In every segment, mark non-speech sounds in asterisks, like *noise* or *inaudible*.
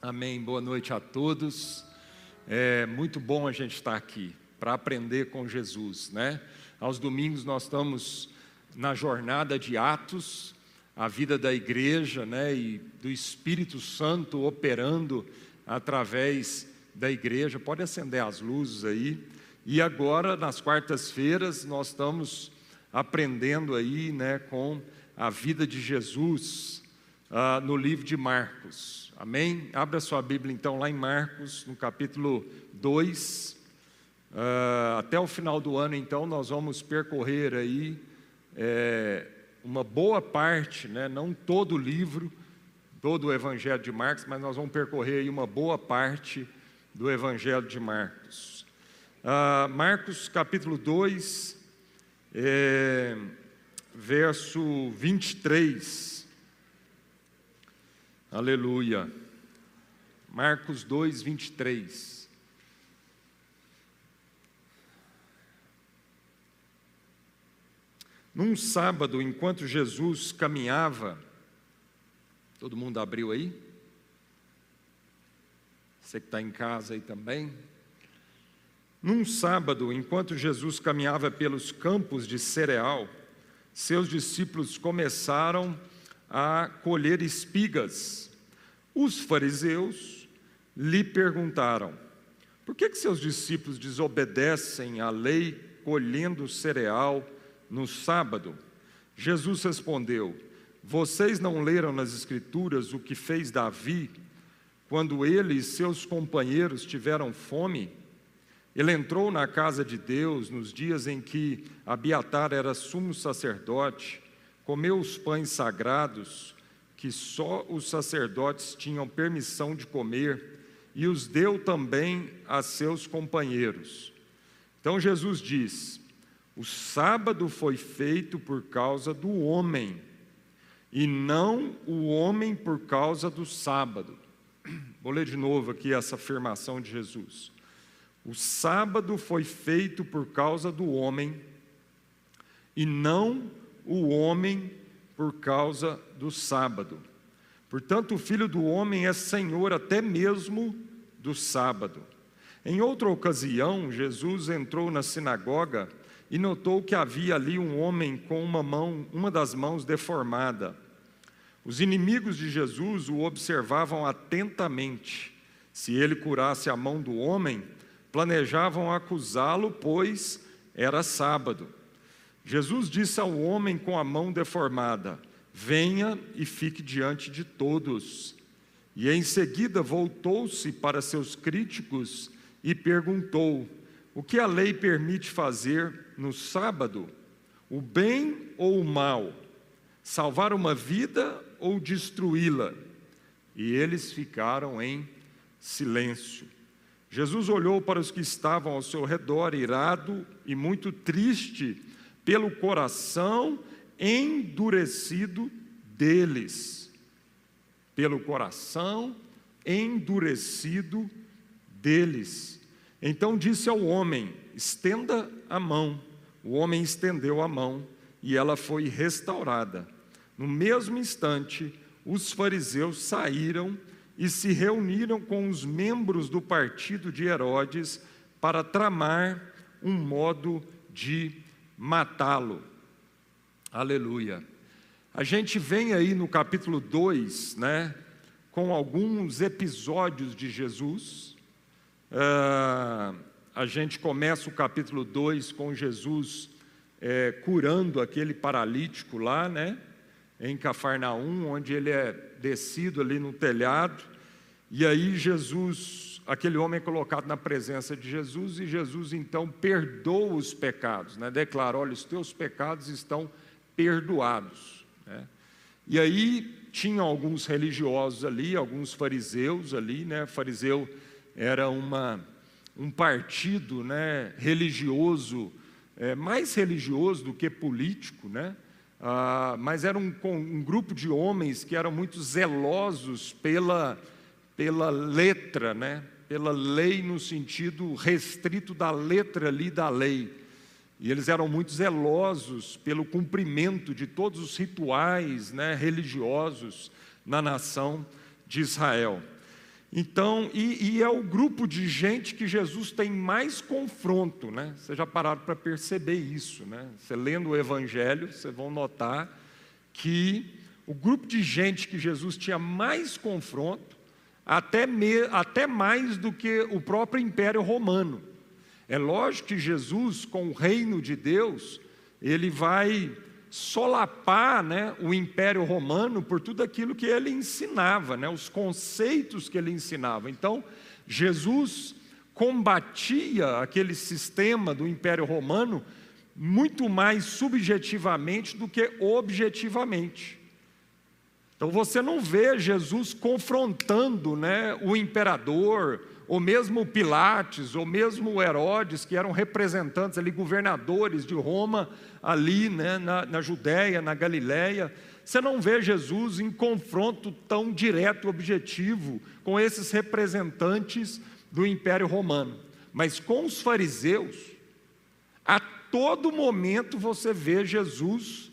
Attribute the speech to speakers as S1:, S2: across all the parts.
S1: Amém. Boa noite a todos. É muito bom a gente estar aqui para aprender com Jesus, né? Aos domingos nós estamos na jornada de Atos, a vida da igreja, né? E do Espírito Santo operando através da igreja. Pode acender as luzes aí. E agora, nas quartas-feiras, nós estamos aprendendo aí, né, com a vida de Jesus uh, no livro de Marcos. Amém? Abra sua Bíblia então lá em Marcos, no capítulo 2. Uh, ah, até o final do ano, então, nós vamos percorrer aí é, uma boa parte, né, não todo o livro, todo o Evangelho de Marcos, mas nós vamos percorrer aí uma boa parte do Evangelho de Marcos. Uh, Marcos capítulo 2, é, verso 23. Aleluia. Marcos 2, 23. Num sábado, enquanto Jesus caminhava, todo mundo abriu aí? Você que está em casa aí também? Num sábado, enquanto Jesus caminhava pelos campos de cereal, seus discípulos começaram a colher espigas. Os fariseus lhe perguntaram: por que, que seus discípulos desobedecem à lei colhendo cereal no sábado? Jesus respondeu: Vocês não leram nas Escrituras o que fez Davi quando ele e seus companheiros tiveram fome? Ele entrou na casa de Deus nos dias em que Abiatar era sumo sacerdote, comeu os pães sagrados que só os sacerdotes tinham permissão de comer e os deu também a seus companheiros. Então Jesus diz: o sábado foi feito por causa do homem, e não o homem por causa do sábado. *clears throat* Vou ler de novo aqui essa afirmação de Jesus. O sábado foi feito por causa do homem, e não o homem por causa do sábado. Portanto, o filho do homem é senhor até mesmo do sábado. Em outra ocasião, Jesus entrou na sinagoga e notou que havia ali um homem com uma mão, uma das mãos deformada. Os inimigos de Jesus o observavam atentamente. Se ele curasse a mão do homem, planejavam acusá-lo, pois era sábado. Jesus disse ao homem com a mão deformada: Venha e fique diante de todos. E em seguida voltou-se para seus críticos e perguntou: O que a lei permite fazer no sábado? O bem ou o mal? Salvar uma vida ou destruí-la? E eles ficaram em silêncio. Jesus olhou para os que estavam ao seu redor, irado e muito triste pelo coração endurecido deles. Pelo coração endurecido deles. Então disse ao homem: estenda a mão. O homem estendeu a mão e ela foi restaurada. No mesmo instante, os fariseus saíram e se reuniram com os membros do partido de Herodes para tramar um modo de matá-lo. Aleluia. A gente vem aí no capítulo 2, né, com alguns episódios de Jesus. Uh, a gente começa o capítulo 2 com Jesus é, curando aquele paralítico lá, né? em Cafarnaum, onde ele é descido ali no telhado, e aí Jesus, aquele homem é colocado na presença de Jesus, e Jesus então perdoa os pecados, né? declara: olha, os teus pecados estão perdoados. Né? E aí tinham alguns religiosos ali, alguns fariseus ali, né? Fariseu era uma, um partido né, religioso, é, mais religioso do que político, né? Ah, mas era um, um, grupo de homens que eram muito zelosos pela, pela letra, né? Pela lei no sentido restrito da letra ali da lei. E eles eram muito zelosos pelo cumprimento de todos os rituais né, religiosos na nação de Israel. Então, e, e, é o grupo de gente que Jesus tem mais confronto, né? Vocês já pararam para perceber isso, né? Você lendo o Evangelho, vocês vão notar que o grupo de gente que Jesus tinha mais confronto, até, me, até mais do que o próprio Império Romano. É lógico que Jesus, com o reino de Deus, ele vai solapar né, o Império Romano por tudo aquilo que ele ensinava, né, os conceitos que ele ensinava. Então, Jesus combatia aquele sistema do Império Romano muito mais subjetivamente do que objetivamente. Então você não vê Jesus confrontando né, o imperador, ou mesmo Pilates, ou mesmo Herodes, que eram representantes ali, governadores de Roma, ali né, na, na Judéia, na Galiléia. Você não vê Jesus em confronto tão direto e objetivo com esses representantes do Império Romano. Mas com os fariseus, a todo momento você vê Jesus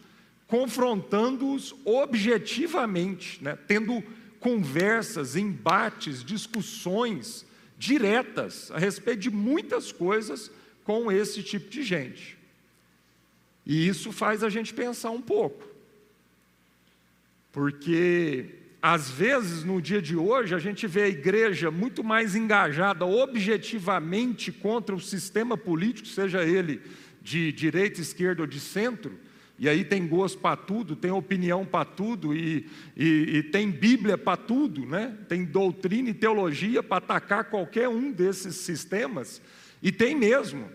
S1: confrontando-os objetivamente, né? tendo conversas, embates, discussões diretas a respeito de muitas coisas com esse tipo de gente. E isso faz a gente pensar um pouco. Porque, às vezes, no dia de hoje, a gente vê a igreja muito mais engajada objetivamente contra o sistema político, seja ele de direita, esquerda ou de centro, e aí tem gosto para tudo, tem opinião para tudo, e, e, e, tem Bíblia para tudo, né? tem doutrina e teologia para atacar qualquer um desses sistemas, e tem mesmo,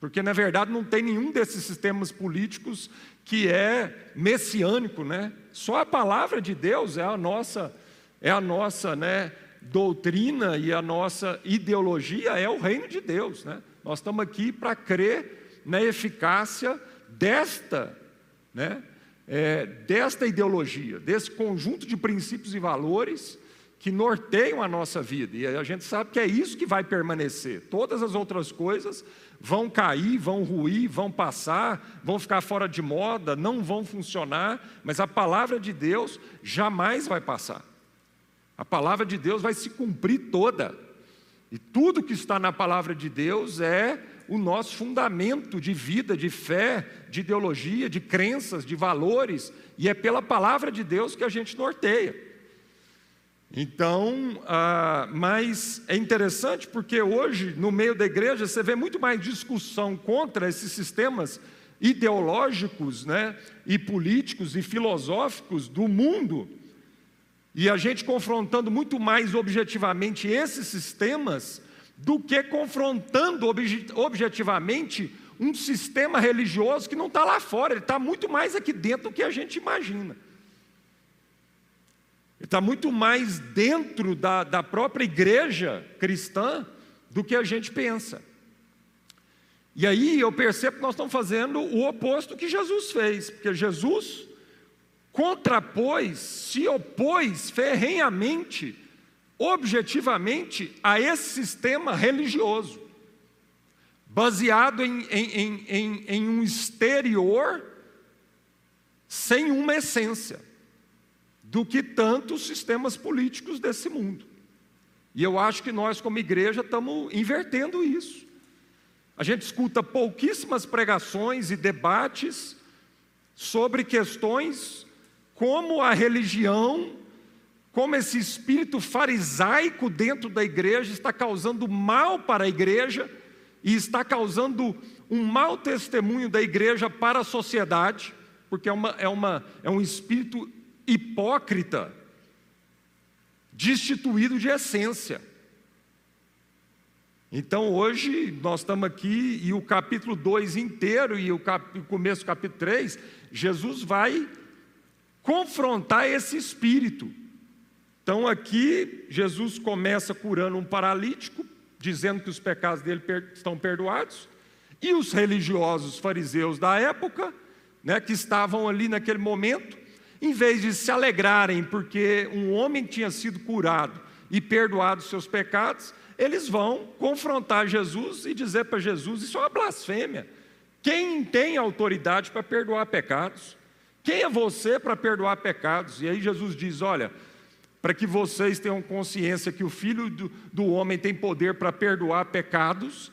S1: porque na verdade não tem nenhum desses sistemas políticos que é messiânico, né? Só a palavra de Deus é a nossa, é a nossa né, doutrina e a nossa ideologia é o reino de Deus, né? Nós estamos aqui para crer na eficácia desta, né, é, desta ideologia, desse conjunto de princípios e valores que norteiam a nossa vida. E a gente sabe que é isso que vai permanecer. Todas as outras coisas vão cair, vão ruir, vão passar, vão ficar fora de moda, não vão funcionar, mas a palavra de Deus jamais vai passar. A palavra de Deus vai se cumprir toda. E tudo que está na palavra de Deus é o nosso fundamento de vida, de fé, de ideologia, de crenças, de valores, e é pela palavra de Deus que a gente norteia. Então, ah, mas é interessante porque hoje, no meio da igreja, você vê muito mais discussão contra esses sistemas ideológicos né, e políticos e filosóficos do mundo, e a gente confrontando muito mais objetivamente esses sistemas do que confrontando objetivamente um sistema religioso que não está lá fora, ele está muito mais aqui dentro do que a gente imagina. Ele está muito mais dentro da, da própria igreja cristã do que a gente pensa. E aí eu percebo que nós estamos fazendo o oposto que Jesus fez, porque Jesus contrapôs, se opôs ferrenhamente objetivamente a esse sistema religioso, baseado em, em, em, em, um exterior sem uma essência, do que tantos sistemas políticos desse mundo. E eu acho que nós, como igreja, estamos invertendo isso. A gente escuta pouquíssimas pregações e debates sobre questões como a religião como esse espírito farisaico dentro da igreja está causando mal para a igreja e está causando um mau testemunho da igreja para a sociedade, porque é, uma, é, uma, é um espírito hipócrita, destituído de essência. Então hoje nós estamos aqui e o capítulo 2 inteiro e o, cap, o começo do capítulo 3, Jesus vai confrontar esse espírito. Então aqui Jesus começa curando um paralítico, dizendo que os pecados dele estão perdoados, e os religiosos fariseus da época, né, que estavam ali naquele momento, em vez de se alegrarem porque um homem tinha sido curado e perdoado seus pecados, eles vão confrontar Jesus e dizer para Jesus: Isso é uma blasfêmia. Quem tem autoridade para perdoar pecados? Quem é você para perdoar pecados? E aí Jesus diz: Olha, para que vocês tenham consciência que o Filho do, do homem tem poder para perdoar pecados,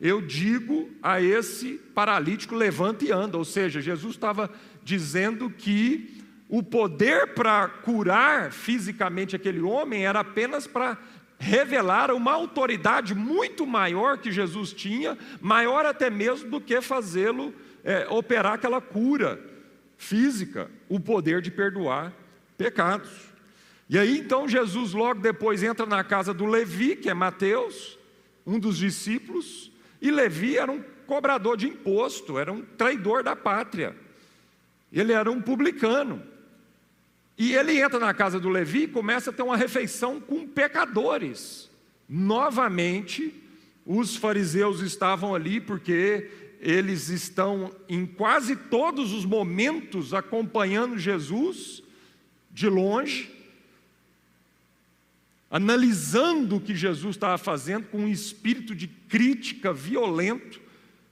S1: eu digo a esse paralítico: levanta e anda. Ou seja, Jesus estava dizendo que o poder para curar fisicamente aquele homem era apenas para revelar uma autoridade muito maior que Jesus tinha, maior até mesmo do que fazê-lo é, operar aquela cura física, o poder de perdoar pecados. E aí então Jesus logo depois entra na casa do Levi, que é Mateus, um dos discípulos, e Levi era um cobrador de imposto, era um traidor da pátria. Ele era um publicano. E ele entra na casa do Levi e começa a ter uma refeição com pecadores. Novamente, os fariseus estavam ali porque eles estão em quase todos os momentos acompanhando Jesus de longe, analisando o que Jesus estava fazendo com um espírito de crítica violento,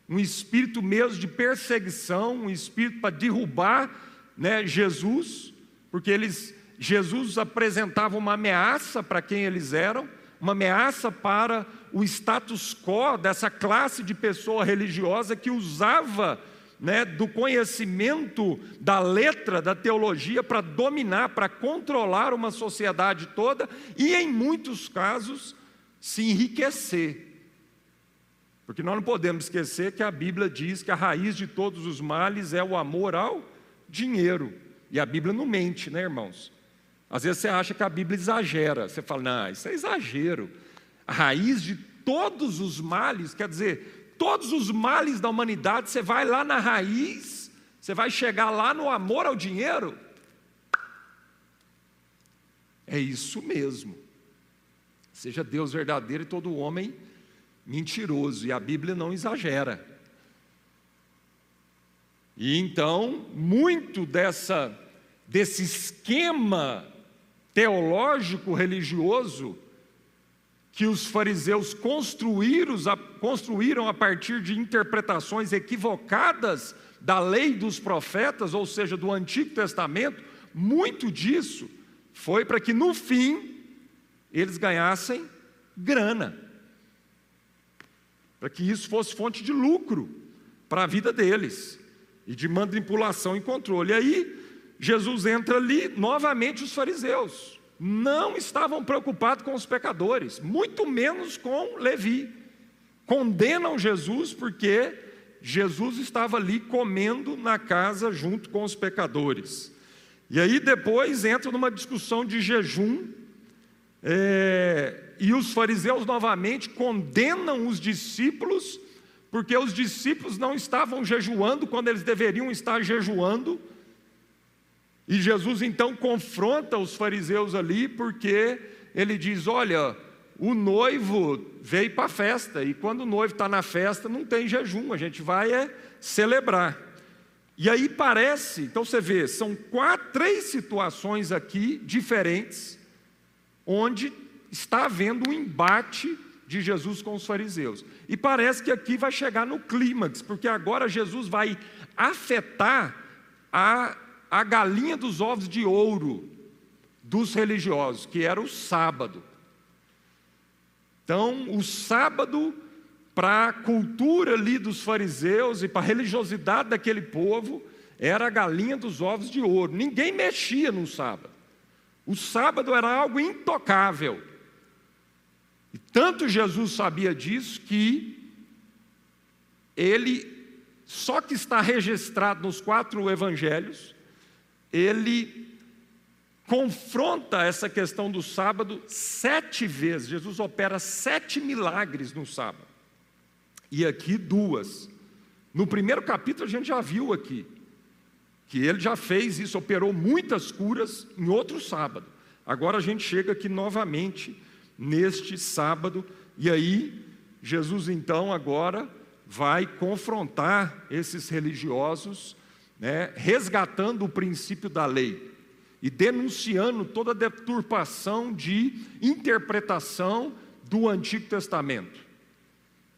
S1: um espírito mesmo de perseguição, um espírito para derrubar né, Jesus porque eles, Jesus apresentava uma ameaça para quem eles eram, uma ameaça para o status quo dessa classe de pessoa religiosa que usava né, do conhecimento da letra, da teologia, para dominar, para controlar uma sociedade toda e, em muitos casos, se enriquecer. Porque nós não podemos esquecer que a Bíblia diz que a raiz de todos os males é o amor ao dinheiro. E a Bíblia não mente, né, irmãos? Às vezes você acha que a Bíblia exagera. Você fala, não, isso é exagero. A raiz de todos os males, quer dizer, todos os males da humanidade, você vai lá na raiz, você vai chegar lá no amor ao dinheiro. É isso mesmo. Seja Deus verdadeiro e todo homem mentiroso. E a Bíblia não exagera. E então, muito dessa, desse esquema teológico religioso que os fariseus construíram, a partir de interpretações equivocadas da lei dos profetas, ou seja, do Antigo Testamento, muito disso foi para que no fim eles ganhassem grana, para que isso fosse fonte de lucro para a vida deles e de manipulação e controle. E aí, Jesus entra ali, novamente os fariseus não estavam preocupados com os pecadores, muito menos com Levi. Condenam Jesus porque Jesus estava ali comendo na casa junto com os pecadores. E aí depois entra numa discussão de jejum, é, e os fariseus novamente condenam os discípulos porque os discípulos não estavam jejuando quando eles deveriam estar jejuando. E Jesus então confronta os fariseus ali, porque ele diz: Olha, o noivo veio para a festa, e quando o noivo está na festa, não tem jejum, a gente vai é celebrar. E aí parece, então você vê, são quatro, três situações aqui diferentes, onde está havendo um embate de Jesus com os fariseus. E parece que aqui vai chegar no clímax, porque agora Jesus vai afetar a, a galinha dos ovos de ouro dos religiosos, que era o sábado. Então, o sábado, para a cultura ali dos fariseus e para a religiosidade daquele povo, era a galinha dos ovos de ouro. Ninguém mexia no sábado. O sábado era algo intocável. E tanto Jesus sabia disso que ele, só que está registrado nos quatro evangelhos, ele confronta essa questão do sábado sete vezes. Jesus opera sete milagres no sábado. E aqui duas. No primeiro capítulo a gente já viu aqui que ele já fez isso, operou muitas curas em outro sábado. Agora a gente chega aqui novamente neste sábado, e aí Jesus então agora vai confrontar esses religiosos, né, resgatando o princípio da lei e denunciando toda a deturpação de interpretação do Antigo Testamento.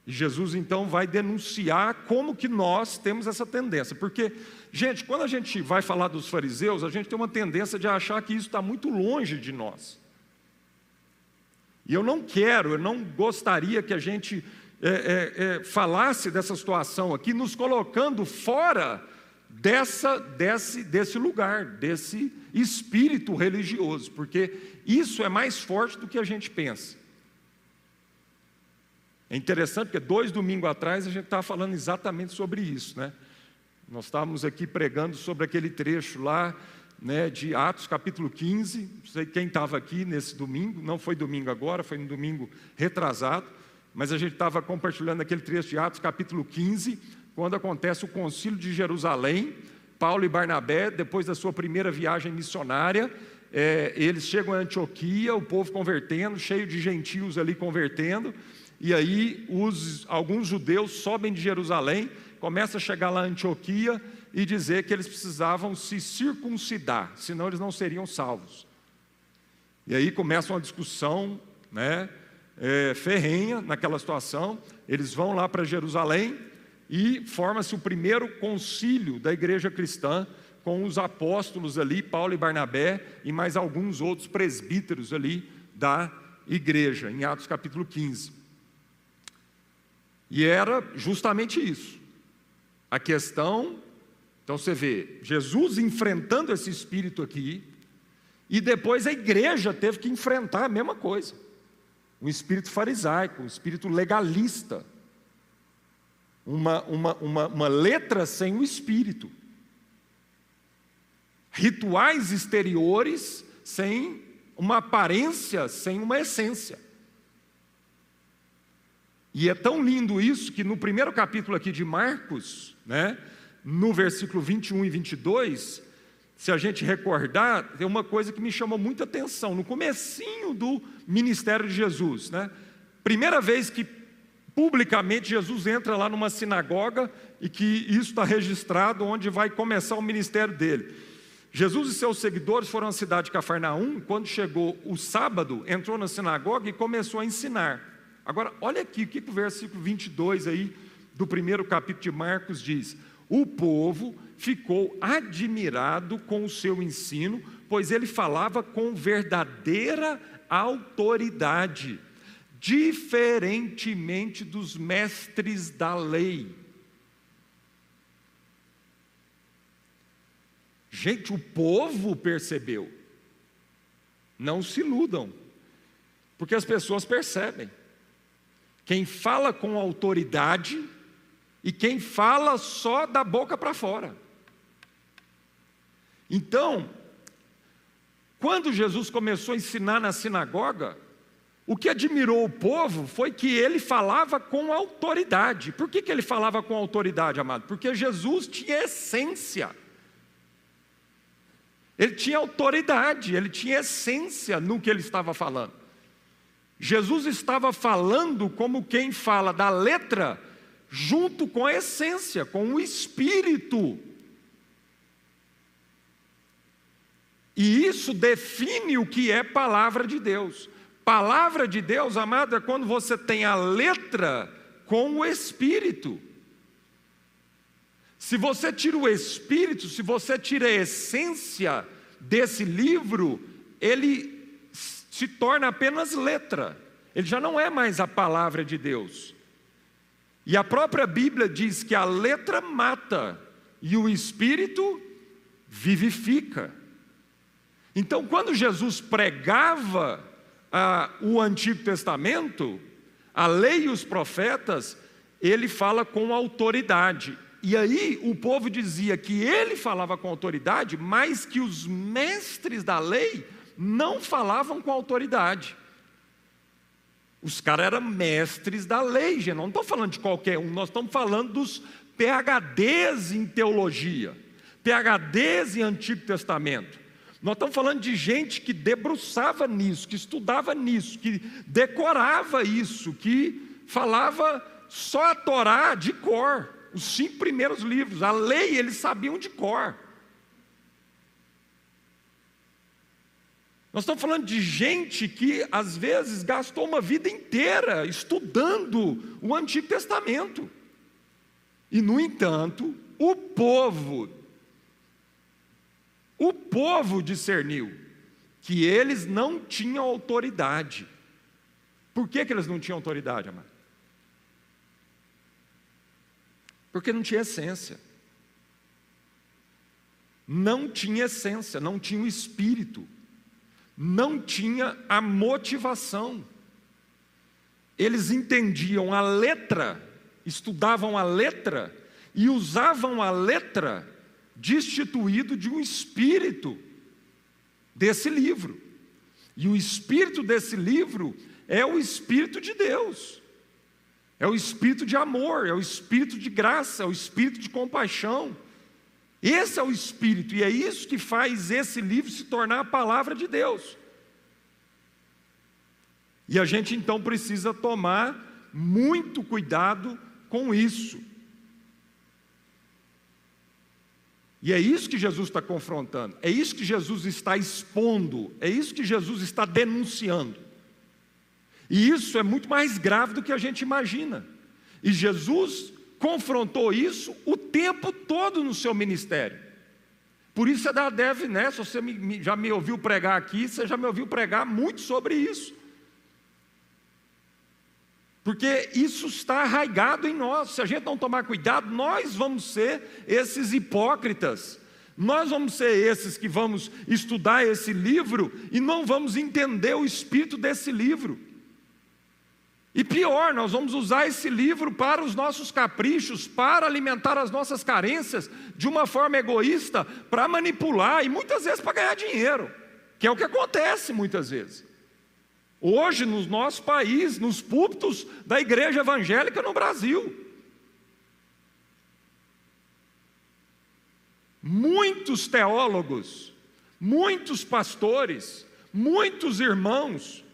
S1: E Jesus então vai denunciar como que nós temos essa tendência, porque, gente, quando a gente vai falar dos fariseus, a gente tem uma tendência de achar que isso está muito longe de nós. E eu não quero, eu não gostaria que a gente é, é, é, falasse dessa situação aqui, nos colocando fora dessa, desse, desse lugar, desse espírito religioso, porque isso é mais forte do que a gente pensa. É interessante porque dois domingos atrás a gente estava falando exatamente sobre isso, né? Nós estávamos aqui pregando sobre aquele trecho lá, né, de Atos capítulo 15. Não sei quem estava aqui nesse domingo, não foi domingo agora, foi no domingo retrasado, mas a gente estava compartilhando aquele trecho de Atos capítulo 15, quando acontece o concílio de Jerusalém. Paulo e Barnabé, depois da sua primeira viagem missionária, é, eles chegam a Antioquia, o povo convertendo, cheio de gentios ali convertendo, e aí os, alguns judeus sobem de Jerusalém começa a chegar lá em Antioquia e dizer que eles precisavam se circuncidar, senão eles não seriam salvos. E aí começa uma discussão né, é, ferrenha naquela situação. Eles vão lá para Jerusalém e forma-se o primeiro concílio da igreja cristã, com os apóstolos ali, Paulo e Barnabé, e mais alguns outros presbíteros ali da igreja, em Atos capítulo 15. E era justamente isso. A questão, então você vê, Jesus enfrentando esse espírito aqui, e depois a igreja teve que enfrentar a mesma coisa. Um espírito farisaico, um espírito legalista. Uma, uma, uma, uma letra sem o espírito. Rituais exteriores sem uma aparência, sem uma essência. E é tão lindo isso que no primeiro capítulo aqui de Marcos, né, no versículo 21 e 22, se a gente recordar, tem uma coisa que me chamou muita atenção. No comecinho do ministério de Jesus, né, primeira vez que publicamente Jesus entra lá numa sinagoga e que isso está registrado onde vai começar o ministério dele. Jesus e seus seguidores foram à cidade de Cafarnaum, quando chegou o sábado, entrou na sinagoga e começou a ensinar. Agora, olha aqui o que o versículo 22 aí do primeiro capítulo de Marcos diz: O povo ficou admirado com o seu ensino, pois ele falava com verdadeira autoridade, diferentemente dos mestres da lei. Gente, o povo percebeu. Não se iludam, porque as pessoas percebem quem fala com autoridade e quem fala só da boca para fora. Então, quando Jesus começou a ensinar na sinagoga, o que admirou o povo foi que ele falava com autoridade. Por que, que ele falava com autoridade, amado? Porque Jesus tinha essência. Ele tinha autoridade, ele tinha essência no que ele estava falando. Jesus estava falando como quem fala da letra, junto com a essência, com o espírito. E isso define o que é palavra de Deus. Palavra de Deus, amado, é quando você tem a letra com o espírito. Se você tira o espírito, se você tira a essência desse livro, ele se torna apenas letra, ele já não é mais a palavra de Deus. E a própria Bíblia diz que a letra mata e o espírito vivifica. Então, quando Jesus pregava o Antigo Testamento, a lei e os profetas, ele fala com autoridade. E aí o povo dizia que ele falava com autoridade, mas que os mestres da lei não falavam com autoridade. Os caras eram mestres da lei, gente. Não estou falando de qualquer um, nós estamos falando dos PHDs em teologia, PHDs em Antigo Testamento. Nós estamos falando de gente que debruçava nisso, que estudava nisso, que decorava isso, que falava só a Torá de cor, os cinco primeiros livros, a lei eles sabiam de cor. Nós estamos falando de gente que às vezes gastou uma vida inteira estudando o Antigo Testamento. E, no entanto, o povo, o povo discerniu que eles não tinham autoridade. Por que, que eles não tinham autoridade, amado? Porque não tinha essência. Não tinha essência, não tinha o espírito, não tinha a motivação. Eles entendiam a letra, estudavam a letra e usavam a letra destituído de um espírito desse livro. E o espírito desse livro é o espírito de Deus. É o espírito de amor, é o espírito de graça, é o espírito de compaixão. Esse é o espírito, e é isso que faz esse livro se tornar a palavra de Deus. E a gente então precisa tomar muito cuidado com isso. E é isso que Jesus está confrontando, é isso que Jesus está expondo, é isso que Jesus está denunciando. E isso é muito mais grave do que a gente imagina. E Jesus confrontou isso o tempo todo no seu ministério. Por isso você é deve, né? Se você já me ouviu pregar aqui, você já me ouviu pregar muito sobre isso. Porque isso está arraigado em nós. Se a gente não tomar cuidado, nós vamos ser esses hipócritas. Nós vamos ser esses que vamos estudar esse livro e não vamos entender o espírito desse livro. E pior, nós vamos usar esse livro para os nossos caprichos, para alimentar as nossas carências de uma forma egoísta, para manipular e muitas vezes para ganhar dinheiro, que é o que acontece muitas vezes. Hoje, no nosso país, nos púlpitos da igreja evangélica no Brasil. Muitos teólogos, muitos pastores, muitos irmãos,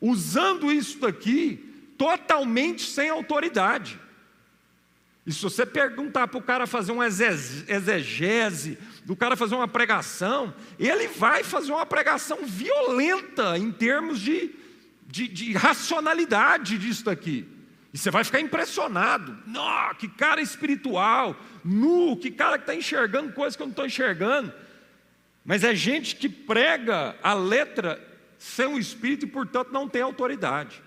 S1: usando isso daqui totalmente sem autoridade. E se você perguntar para o cara fazer uma exegese, do cara fazer uma pregação, ele vai fazer uma pregação violenta em termos de de, de racionalidade disso aqui. E você vai ficar impressionado. Não, que cara espiritual, nu, que cara que está enxergando coisas que eu não estou enxergando. Mas é gente que prega a letra sem o espírito e, portanto, não tem autoridade.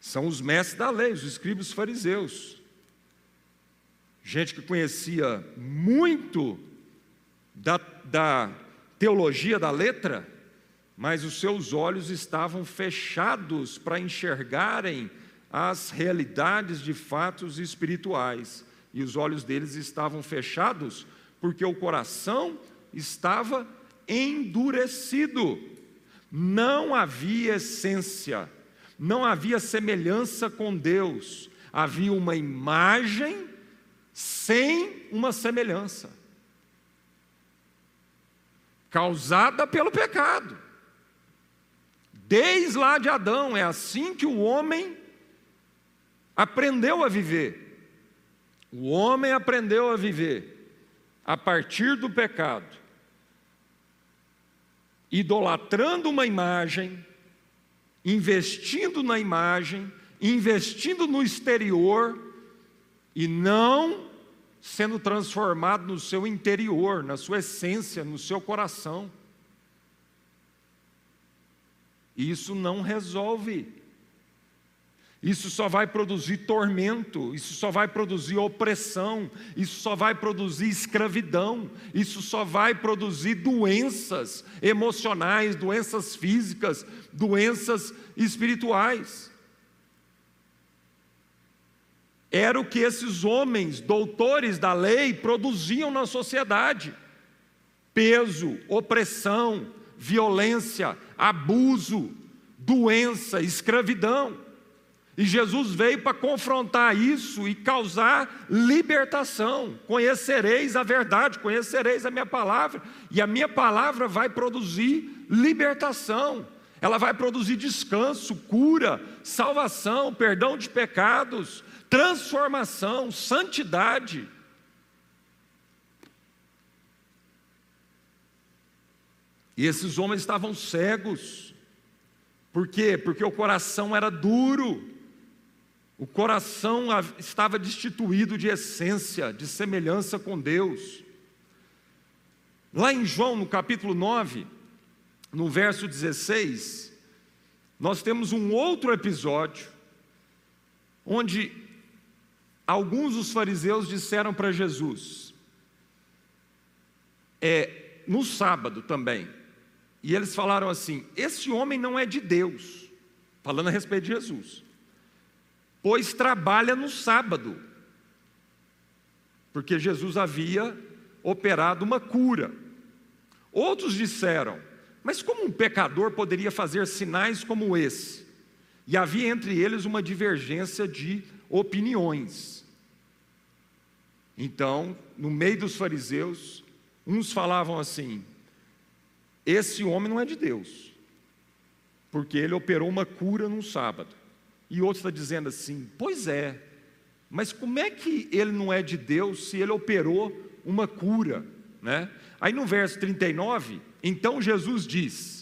S1: São os mestres da lei, os escribas fariseus. Gente que conhecia muito da, da teologia da letra, mas os seus olhos estavam fechados para enxergarem as realidades de fatos espirituais. E os olhos deles estavam fechados porque o coração estava endurecido. Não havia essência, não havia semelhança com Deus, havia uma imagem sem uma semelhança causada pelo pecado. Desde lá de Adão, é assim que o homem aprendeu a viver. O homem aprendeu a viver a partir do pecado, idolatrando uma imagem, investindo na imagem, investindo no exterior e não sendo transformado no seu interior, na sua essência, no seu coração. E isso não resolve. Isso só vai produzir tormento, isso só vai produzir opressão, isso só vai produzir escravidão, isso só vai produzir doenças emocionais, doenças físicas, doenças espirituais. Era o que esses homens, doutores da lei, produziam na sociedade: peso, opressão, violência, abuso, doença, escravidão. E Jesus veio para confrontar isso e causar libertação. Conhecereis a verdade, conhecereis a minha palavra, e a minha palavra vai produzir libertação. Ela vai produzir descanso, cura, salvação, perdão de pecados, transformação, santidade. E esses homens estavam cegos. Por quê? Porque o coração era duro. O coração estava destituído de essência, de semelhança com Deus. Lá em João, no capítulo 9, no verso 16, nós temos um outro episódio onde alguns dos fariseus disseram para Jesus, é, no sábado também, e eles falaram assim: Esse homem não é de Deus, falando a respeito de Jesus, pois trabalha no sábado, porque Jesus havia operado uma cura. Outros disseram: Mas como um pecador poderia fazer sinais como esse? E havia entre eles uma divergência de opiniões. Então, no meio dos fariseus, uns falavam assim: esse homem não é de Deus, porque ele operou uma cura num sábado. E outro está dizendo assim: pois é, mas como é que ele não é de Deus se ele operou uma cura? Né? Aí no verso 39, então Jesus diz: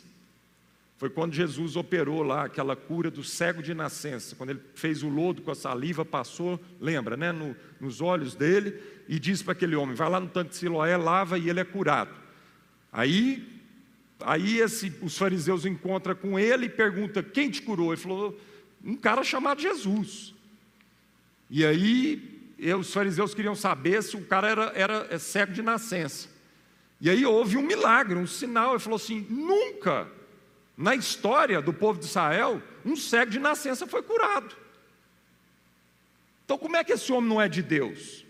S1: foi quando Jesus operou lá aquela cura do cego de nascença, quando ele fez o lodo com a saliva, passou, lembra, né, no, nos olhos dele, e disse para aquele homem: vai lá no tanque de Siloé, lava e ele é curado. Aí, aí esse, os fariseus encontram com ele e perguntam: quem te curou? Ele falou: um cara chamado Jesus. E aí, os fariseus queriam saber se o cara era, era é cego de nascença. E aí houve um milagre, um sinal. Ele falou assim: nunca na história do povo de Israel, um cego de nascença foi curado. Então, como é que esse homem não é de Deus?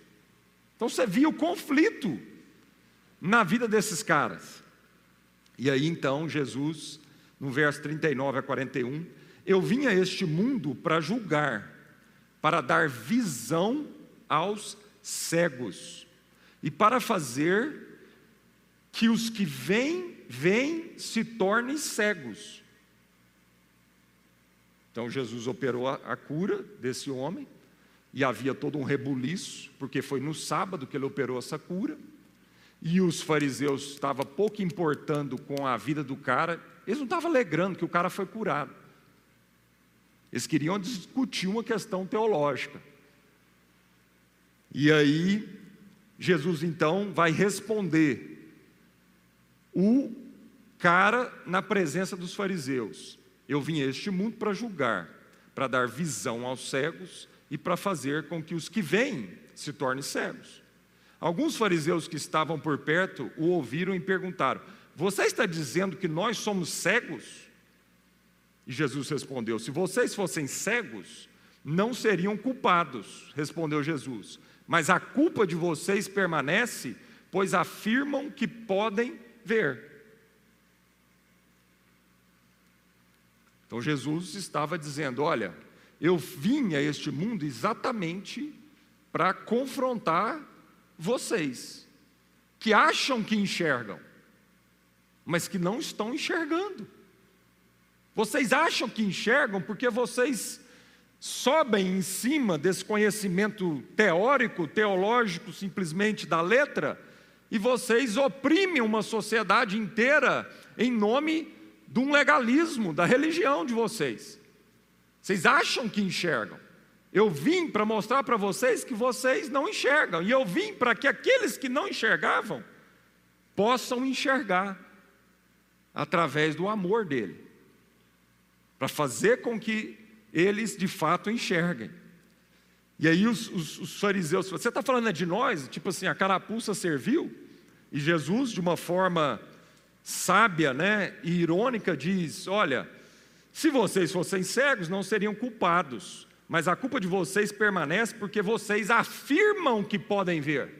S1: Então, você viu o conflito na vida desses caras. E aí, então, Jesus, no verso 39 a 41, eu vim a este mundo para julgar, para dar visão aos cegos e para fazer que os que vêm vêm, se tornem cegos. Então Jesus operou a cura desse homem, e havia todo um rebuliço, porque foi no sábado que ele operou essa cura, e os fariseus estavam pouco importando com a vida do cara, eles não estavam alegrando que o cara foi curado. Eles queriam discutir uma questão teológica. E aí, Jesus então vai responder o cara na presença dos fariseus. Eu vim a este mundo para julgar, para dar visão aos cegos e para fazer com que os que vêm se tornem cegos. Alguns fariseus que estavam por perto o ouviram e perguntaram: Você está dizendo que nós somos cegos? E Jesus respondeu: Se vocês fossem cegos, não seriam culpados, respondeu Jesus. Mas a culpa de vocês permanece, pois afirmam que podem ver. Então Jesus estava dizendo: Olha, eu vim a este mundo exatamente para confrontar vocês, que acham que enxergam, mas que não estão enxergando. Vocês acham que enxergam porque vocês sobem em cima desse conhecimento teórico, teológico, simplesmente da letra, e vocês oprimem uma sociedade inteira em nome de um legalismo da religião de vocês. Vocês acham que enxergam. Eu vim para mostrar para vocês que vocês não enxergam. E eu vim para que aqueles que não enxergavam possam enxergar através do amor dele. Para fazer com que eles de fato enxerguem. E aí os, os, os fariseus, você está falando é de nós? Tipo assim, a carapuça serviu? E Jesus, de uma forma sábia né, e irônica, diz: Olha, se vocês fossem cegos, não seriam culpados, mas a culpa de vocês permanece porque vocês afirmam que podem ver.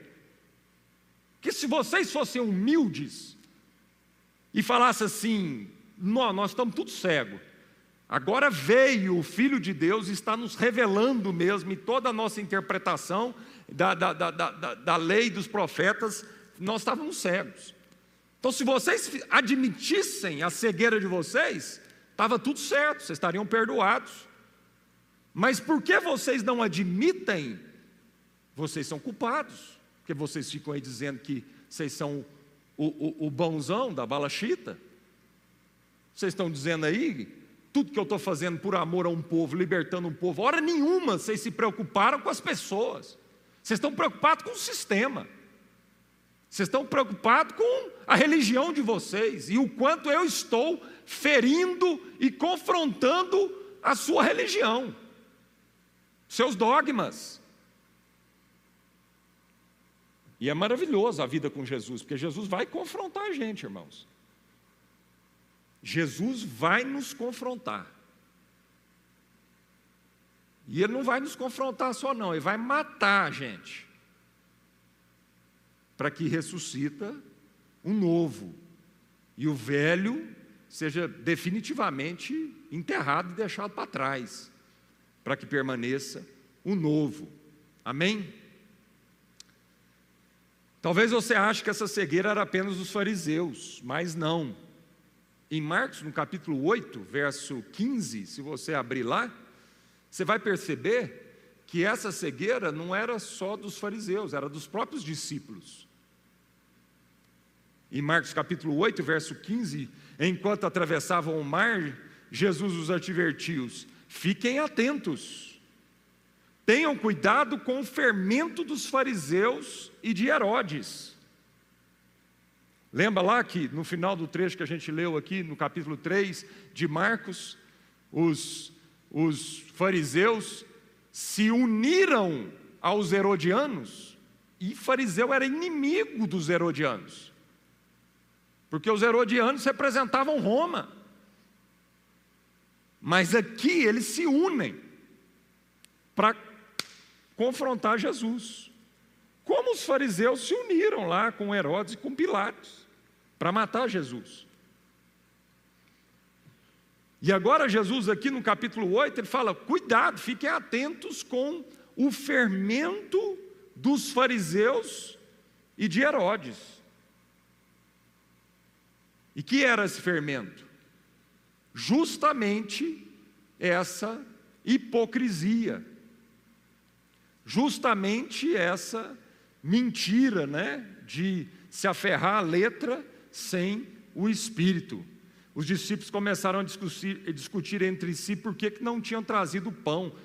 S1: Que se vocês fossem humildes e falassem assim: nós, nós estamos tudo cego. Agora veio o Filho de Deus e está nos revelando mesmo, e toda a nossa interpretação da, da, da, da, da lei dos profetas, nós estávamos cegos. Então, se vocês admitissem a cegueira de vocês, estava tudo certo, vocês estariam perdoados. Mas por que vocês não admitem? Vocês são culpados, porque vocês ficam aí dizendo que vocês são o, o, o bonzão da balachita. Vocês estão dizendo aí, tudo que eu estou fazendo por amor a um povo, libertando um povo, hora nenhuma vocês se preocuparam com as pessoas, vocês estão preocupados com o sistema. Vocês estão preocupados com a religião de vocês e o quanto eu estou ferindo e confrontando a sua religião, seus dogmas. E é maravilhoso a vida com Jesus, porque Jesus vai confrontar a gente, irmãos. Jesus vai nos confrontar. E Ele não vai nos confrontar só, não, Ele vai matar a gente para que ressuscita um novo e o velho seja definitivamente enterrado e deixado para trás, para que permaneça o novo. Amém? Talvez você ache que essa cegueira era apenas dos fariseus, mas não. Em Marcos, no capítulo 8, verso 15, se você abrir lá, você vai perceber que essa cegueira não era só dos fariseus, era dos próprios discípulos. Em Marcos capítulo 8, verso 15, enquanto atravessavam o mar, Jesus os advertiu: fiquem atentos, tenham cuidado com o fermento dos fariseus e de Herodes. Lembra lá que no final do trecho que a gente leu aqui, no capítulo 3 de Marcos, os, os fariseus se uniram aos herodianos, e fariseu era inimigo dos herodianos porque os herodianos representavam Roma. Mas aqui eles se unem para confrontar Jesus. Como os fariseus se uniram lá com Herodes e com Pilatos para matar Jesus. E agora Jesus aqui no capítulo 8, ele fala: "Cuidado, fiquem atentos com o fermento dos fariseus e de Herodes". E que era esse fermento? Justamente essa hipocrisia. Justamente essa mentira, né, de se aferrar à letra sem o espírito. Os discípulos começaram a discutir, a discutir entre si por que não tinham trazido pão.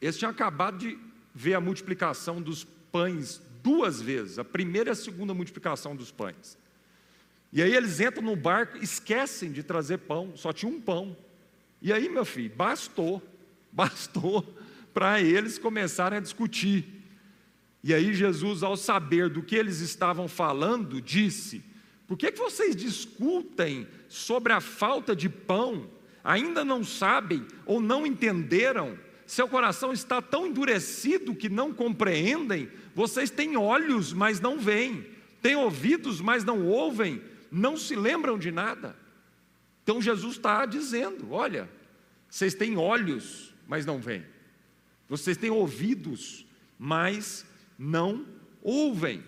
S1: Eles tinham acabado de ver a multiplicação dos pães duas vezes, a primeira e a segunda multiplicação dos pães. E aí eles entram no barco, esquecem de trazer pão, só tinha um pão. E aí, meu filho, bastou, *laughs* bastou para eles começarem a discutir. E aí Jesus, ao saber do que eles estavam falando, disse: Por que, que vocês discutem sobre a falta de pão? Ainda não sabem ou não entenderam? Seu coração está tão endurecido que não compreendem? Vocês têm olhos, mas não veem, têm ouvidos, mas não ouvem não se lembram de nada. Então Jesus está dizendo: olha, vocês têm olhos, mas não veem. Vocês têm ouvidos, mas não ouvem.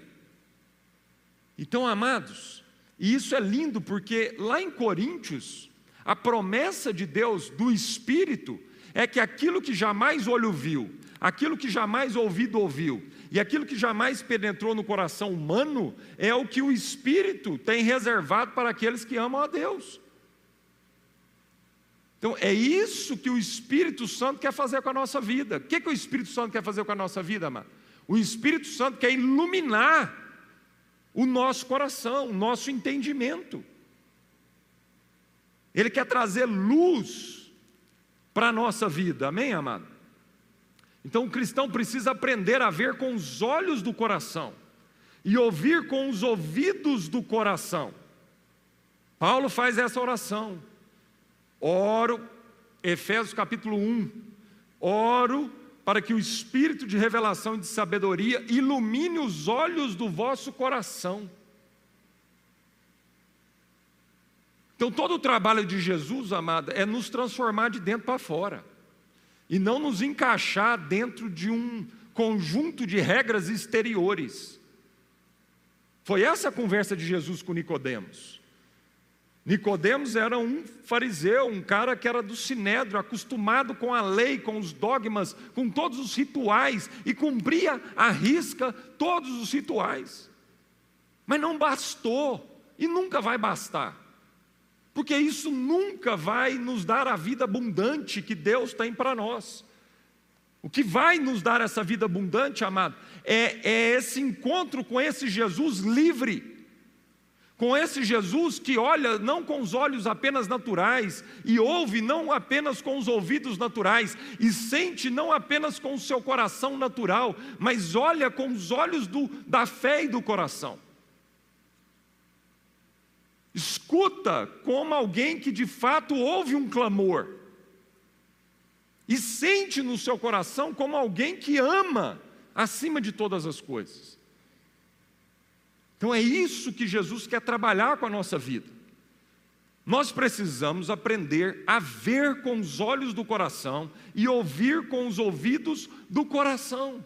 S1: Então, amados, e isso é lindo porque lá em Coríntios, a promessa de Deus do Espírito é que aquilo que jamais olho viu, aquilo que jamais ouvido ouviu, e aquilo que jamais penetrou no coração humano é o que o Espírito tem reservado para aqueles que amam a Deus. Então, é isso que o Espírito Santo quer fazer com a nossa vida. O que, que o Espírito Santo quer fazer com a nossa vida, amado? O Espírito Santo quer iluminar o nosso coração, o nosso entendimento. Ele quer trazer luz para a nossa vida, amém, amado? Então o cristão precisa aprender a ver com os olhos do coração e ouvir com os ouvidos do coração. Paulo faz essa oração. Oro, Efésios capítulo 1. Oro para que o espírito de revelação e de sabedoria ilumine os olhos do vosso coração. Então, todo o trabalho de Jesus, amada, é nos transformar de dentro para fora e não nos encaixar dentro de um conjunto de regras exteriores. Foi essa a conversa de Jesus com Nicodemos. Nicodemos era um fariseu, um cara que era do sinédrio, acostumado com a lei, com os dogmas, com todos os rituais e cumpria à risca todos os rituais. Mas não bastou e nunca vai bastar porque isso nunca vai nos dar a vida abundante que Deus tem para nós. O que vai nos dar essa vida abundante, amado, é, é esse encontro com esse Jesus livre com esse Jesus que olha não com os olhos apenas naturais e ouve não apenas com os ouvidos naturais e sente não apenas com o seu coração natural, mas olha com os olhos do, da fé e do coração. Escuta como alguém que de fato ouve um clamor e sente no seu coração como alguém que ama acima de todas as coisas. Então é isso que Jesus quer trabalhar com a nossa vida. Nós precisamos aprender a ver com os olhos do coração e ouvir com os ouvidos do coração.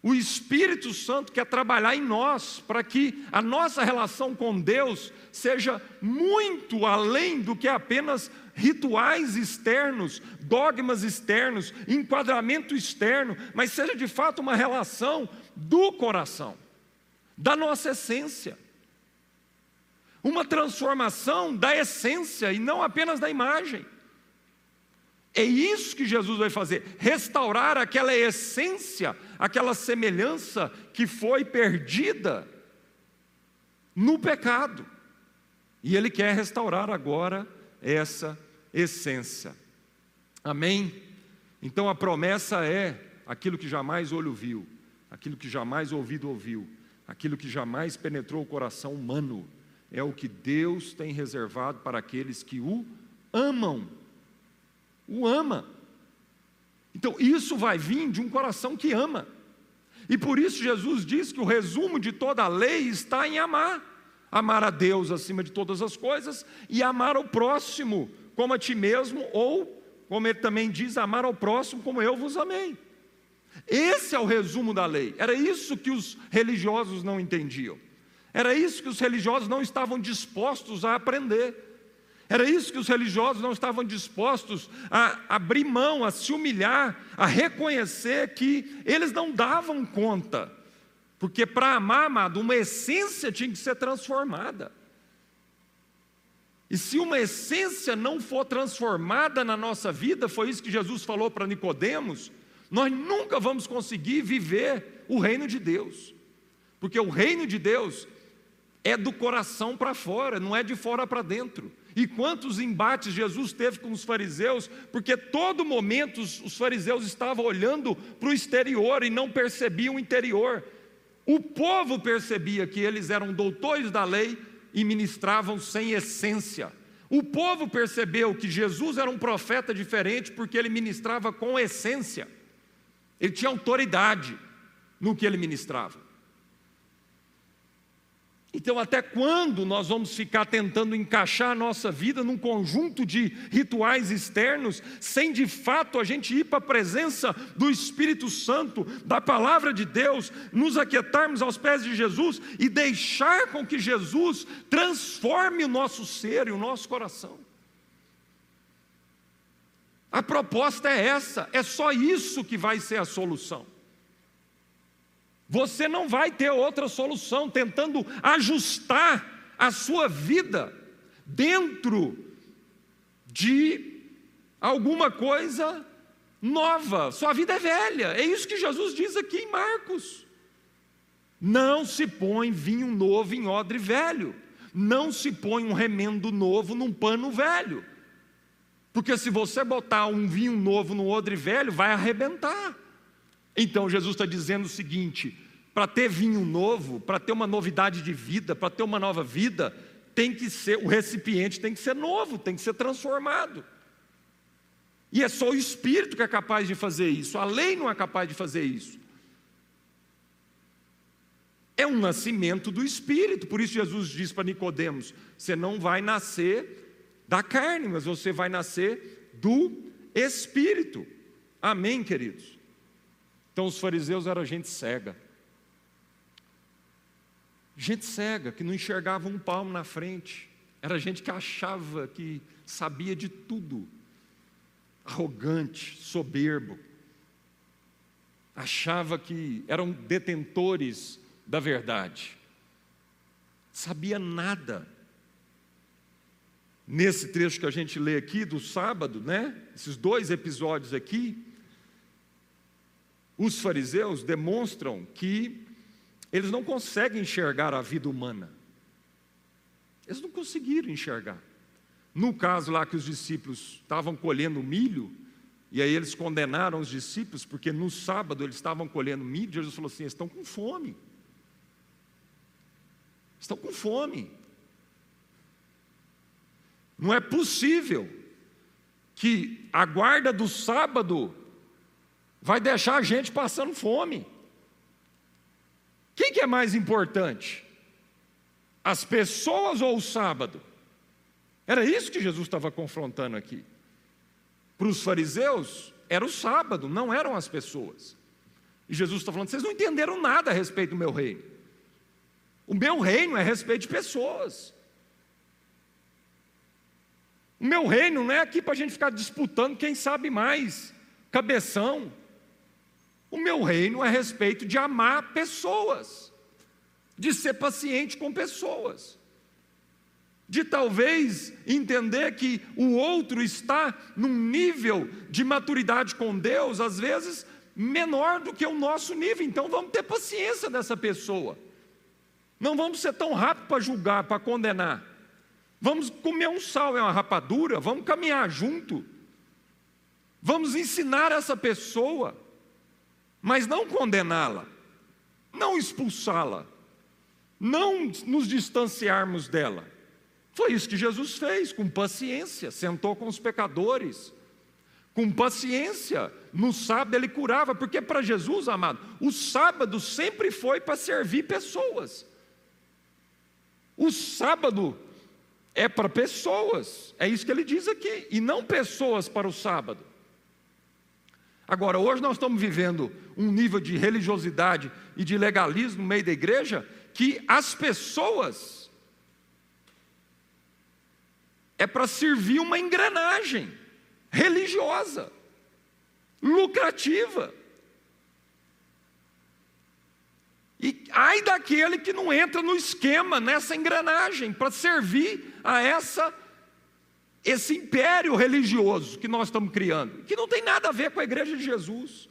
S1: O Espírito Santo quer trabalhar em nós para que a nossa relação com Deus seja muito além do que apenas rituais externos, dogmas externos, enquadramento externo, mas seja de fato uma relação do coração, da nossa essência. Uma transformação da essência e não apenas da imagem. É isso que Jesus vai fazer, restaurar aquela essência, aquela semelhança que foi perdida no pecado. E Ele quer restaurar agora essa essência. Amém? Então a promessa é aquilo que jamais olho viu, aquilo que jamais ouvido ouviu, aquilo que jamais penetrou o coração humano, é o que Deus tem reservado para aqueles que o amam. O ama. Então, isso vai vir de um coração que ama. E por isso Jesus diz que o resumo de toda a lei está em amar. Amar a Deus acima de todas as coisas e amar o próximo como a ti mesmo, ou, como ele também diz, amar ao próximo como eu vos amei. Esse é o resumo da lei. Era isso que os religiosos não entendiam. Era isso que os religiosos não estavam dispostos a aprender. Era isso que os religiosos não estavam dispostos a abrir mão, a se humilhar, a reconhecer que eles não davam conta. Porque para amar, amado, uma essência tinha que ser transformada. E se uma essência não for transformada na nossa vida, foi isso que Jesus falou para Nicodemos, nós nunca vamos conseguir viver o reino de Deus. Porque o reino de Deus é do coração para fora, não é de fora para dentro. E quantos embates Jesus teve com os fariseus, porque todo momento os, os fariseus estavam olhando para o exterior e não percebiam o interior. O povo percebia que eles eram doutores da lei e ministravam sem essência. O povo percebeu que Jesus era um profeta diferente porque ele ministrava com essência. Ele tinha autoridade no que ele ministrava. Então, até quando nós vamos ficar tentando encaixar a nossa vida num conjunto de rituais externos, sem de fato a gente ir para a presença do Espírito Santo, da palavra de Deus, nos aquietarmos aos pés de Jesus e deixar com que Jesus transforme o nosso ser e o nosso coração? A proposta é essa, é só isso que vai ser a solução. Você não vai ter outra solução tentando ajustar a sua vida dentro de alguma coisa nova. Sua vida é velha. É isso que Jesus diz aqui em Marcos. Não se põe vinho novo em odre velho. Não se põe um remendo novo num pano velho. Porque se você botar um vinho novo no odre velho, vai arrebentar. Então Jesus está dizendo o seguinte: para ter vinho novo, para ter uma novidade de vida, para ter uma nova vida, tem que ser, o recipiente tem que ser novo, tem que ser transformado. E é só o Espírito que é capaz de fazer isso, a lei não é capaz de fazer isso. É um nascimento do Espírito, por isso Jesus diz para Nicodemos: você não vai nascer da carne, mas você vai nascer do Espírito. Amém, queridos? Então os fariseus eram gente cega. Gente cega, que não enxergava um palmo na frente. Era gente que achava que sabia de tudo. Arrogante, soberbo. Achava que eram detentores da verdade. Sabia nada nesse trecho que a gente lê aqui do sábado, né? Esses dois episódios aqui, os fariseus demonstram que eles não conseguem enxergar a vida humana. Eles não conseguiram enxergar. No caso lá que os discípulos estavam colhendo milho, e aí eles condenaram os discípulos, porque no sábado eles estavam colhendo milho, Jesus falou assim: estão com fome. Estão com fome. Não é possível que a guarda do sábado vai deixar a gente passando fome. Quem que é mais importante? As pessoas ou o sábado? Era isso que Jesus estava confrontando aqui. Para os fariseus, era o sábado, não eram as pessoas. E Jesus está falando: vocês não entenderam nada a respeito do meu reino. O meu reino é a respeito de pessoas. O meu reino não é aqui para a gente ficar disputando quem sabe mais, cabeção. O meu reino é a respeito de amar pessoas, de ser paciente com pessoas, de talvez entender que o outro está num nível de maturidade com Deus, às vezes menor do que o nosso nível, então vamos ter paciência dessa pessoa. Não vamos ser tão rápidos para julgar, para condenar. Vamos comer um sal e uma rapadura, vamos caminhar junto. Vamos ensinar essa pessoa, mas não condená-la, não expulsá-la, não nos distanciarmos dela. Foi isso que Jesus fez, com paciência, sentou com os pecadores, com paciência, no sábado ele curava, porque para Jesus, amado, o sábado sempre foi para servir pessoas. O sábado é para pessoas, é isso que ele diz aqui, e não pessoas para o sábado. Agora, hoje nós estamos vivendo um nível de religiosidade e de legalismo no meio da igreja que as pessoas é para servir uma engrenagem religiosa, lucrativa. E ai daquele que não entra no esquema, nessa engrenagem, para servir a essa esse império religioso que nós estamos criando, que não tem nada a ver com a igreja de Jesus.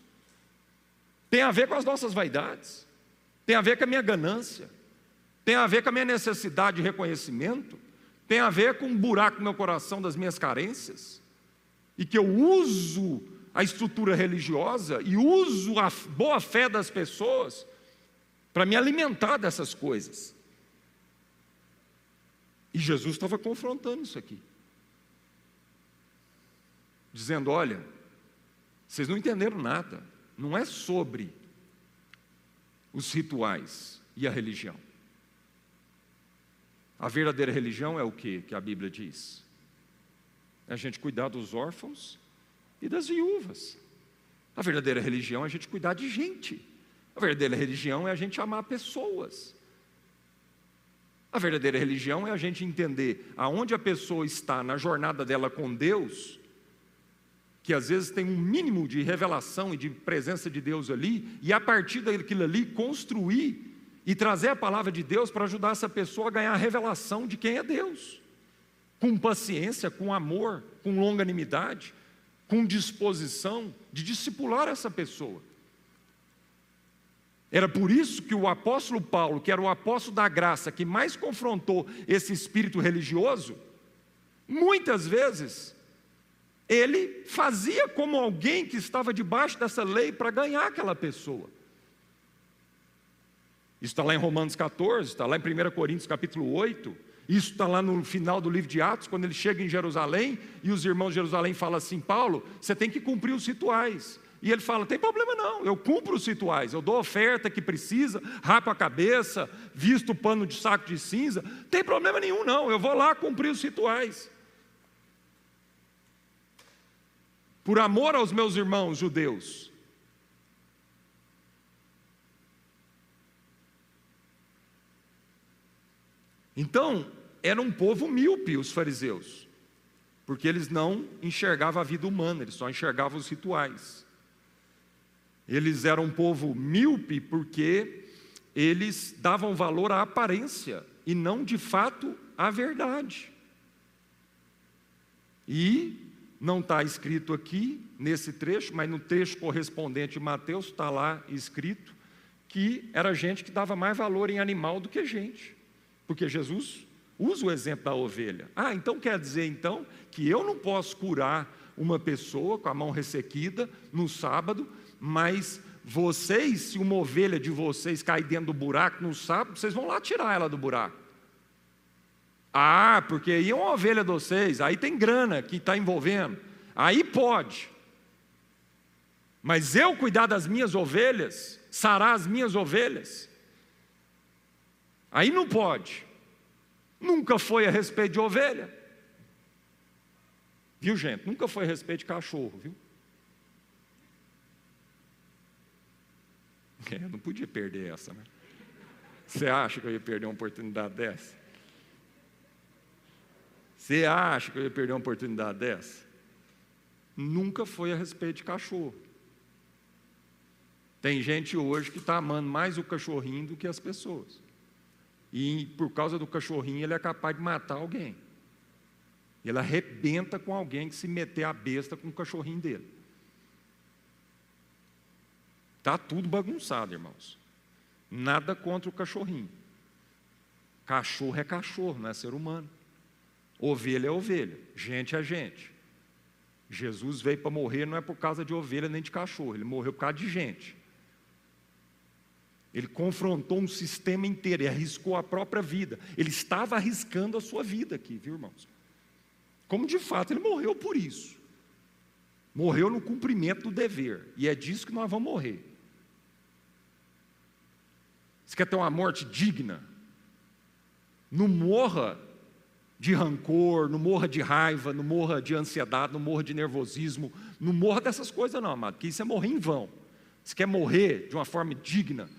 S1: Tem a ver com as nossas vaidades, tem a ver com a minha ganância, tem a ver com a minha necessidade de reconhecimento, tem a ver com um buraco no meu coração das minhas carências, e que eu uso a estrutura religiosa e uso a boa fé das pessoas para me alimentar dessas coisas. E Jesus estava confrontando isso aqui. Dizendo: olha, vocês não entenderam nada, não é sobre os rituais e a religião. A verdadeira religião é o que que a Bíblia diz? É a gente cuidar dos órfãos e das viúvas. A verdadeira religião é a gente cuidar de gente. A verdadeira religião é a gente amar pessoas. A verdadeira religião é a gente entender aonde a pessoa está na jornada dela com Deus, que às vezes tem um mínimo de revelação e de presença de Deus ali, e a partir daquilo ali construir e trazer a palavra de Deus para ajudar essa pessoa a ganhar a revelação de quem é Deus, com paciência, com amor, com longanimidade, com disposição de discipular essa pessoa. Era por isso que o apóstolo Paulo, que era o apóstolo da graça, que mais confrontou esse espírito religioso, muitas vezes ele fazia como alguém que estava debaixo dessa lei para ganhar aquela pessoa. Isso está lá em Romanos 14, está lá em 1 Coríntios capítulo 8, isso está lá no final do livro de Atos, quando ele chega em Jerusalém e os irmãos de Jerusalém falam assim: Paulo, você tem que cumprir os rituais. E ele fala: tem problema não, eu cumpro os rituais, eu dou oferta que precisa, rapo a cabeça, visto o pano de saco de cinza, tem problema nenhum não, eu vou lá cumprir os rituais. Por amor aos meus irmãos judeus. Então, era um povo míope os fariseus, porque eles não enxergavam a vida humana, eles só enxergavam os rituais. Eles eram um povo míope porque eles davam valor à aparência e não de fato à verdade. E não está escrito aqui, nesse trecho, mas no trecho correspondente de Mateus está lá escrito que era gente que dava mais valor em animal do que gente. Porque Jesus usa o exemplo da ovelha. Ah, então quer dizer então que eu não posso curar uma pessoa com a mão ressequida no sábado, mas vocês, se uma ovelha de vocês cair dentro do buraco no sábado, vocês vão lá tirar ela do buraco. Ah, porque aí é uma ovelha de vocês, aí tem grana que está envolvendo, aí pode. Mas eu cuidar das minhas ovelhas, sarar as minhas ovelhas, aí não pode. Nunca foi a respeito de ovelha. Viu, gente? Nunca foi a respeito de cachorro, viu? *laughs* É, não podia perder essa, né? Você acha que eu ia perder uma oportunidade dessa? Você acha que eu ia perder uma oportunidade dessa? Nunca foi a respeito de cachorro. Tem gente hoje que está amando mais o cachorrinho do que as pessoas. E por causa do cachorrinho, ele é capaz de matar alguém. Ele arrebenta com alguém que se meter a besta com o cachorrinho dele. Está tudo bagunçado, irmãos. Nada contra o cachorrinho. Cachorro é cachorro, não é ser humano. Ovelha é ovelha, gente é gente. Jesus veio para morrer não é por causa de ovelha nem de cachorro, ele morreu por causa de gente. Ele confrontou um sistema inteiro, e arriscou a própria vida. Ele estava arriscando a sua vida aqui, viu, irmãos? Como de fato ele morreu por isso. Morreu no cumprimento do dever. E é disso que nós vamos morrer. Você quer ter uma morte digna? Não morra de rancor, não morra de raiva, não morra de ansiedade, não morra de nervosismo, não morra dessas coisas, não, amado, porque isso é morrer em vão. Você quer morrer de uma forma digna,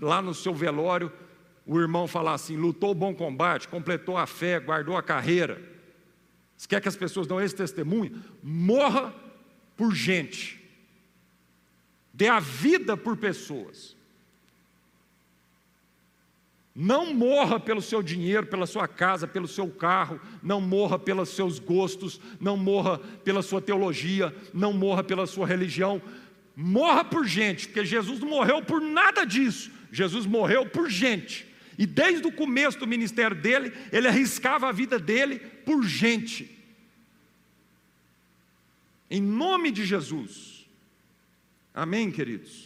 S1: lá no seu velório, o irmão falar assim: lutou o bom combate, completou a fé, guardou a carreira. Se quer que as pessoas dão esse testemunho, morra por gente. Dê a vida por pessoas. Não morra pelo seu dinheiro, pela sua casa, pelo seu carro, não morra pelos seus gostos, não morra pela sua teologia, não morra pela sua religião. Morra por gente, porque Jesus não morreu por nada disso. Jesus morreu por gente. E desde o começo do ministério dele, ele arriscava a vida dele por gente. Em nome de Jesus. Amém, queridos?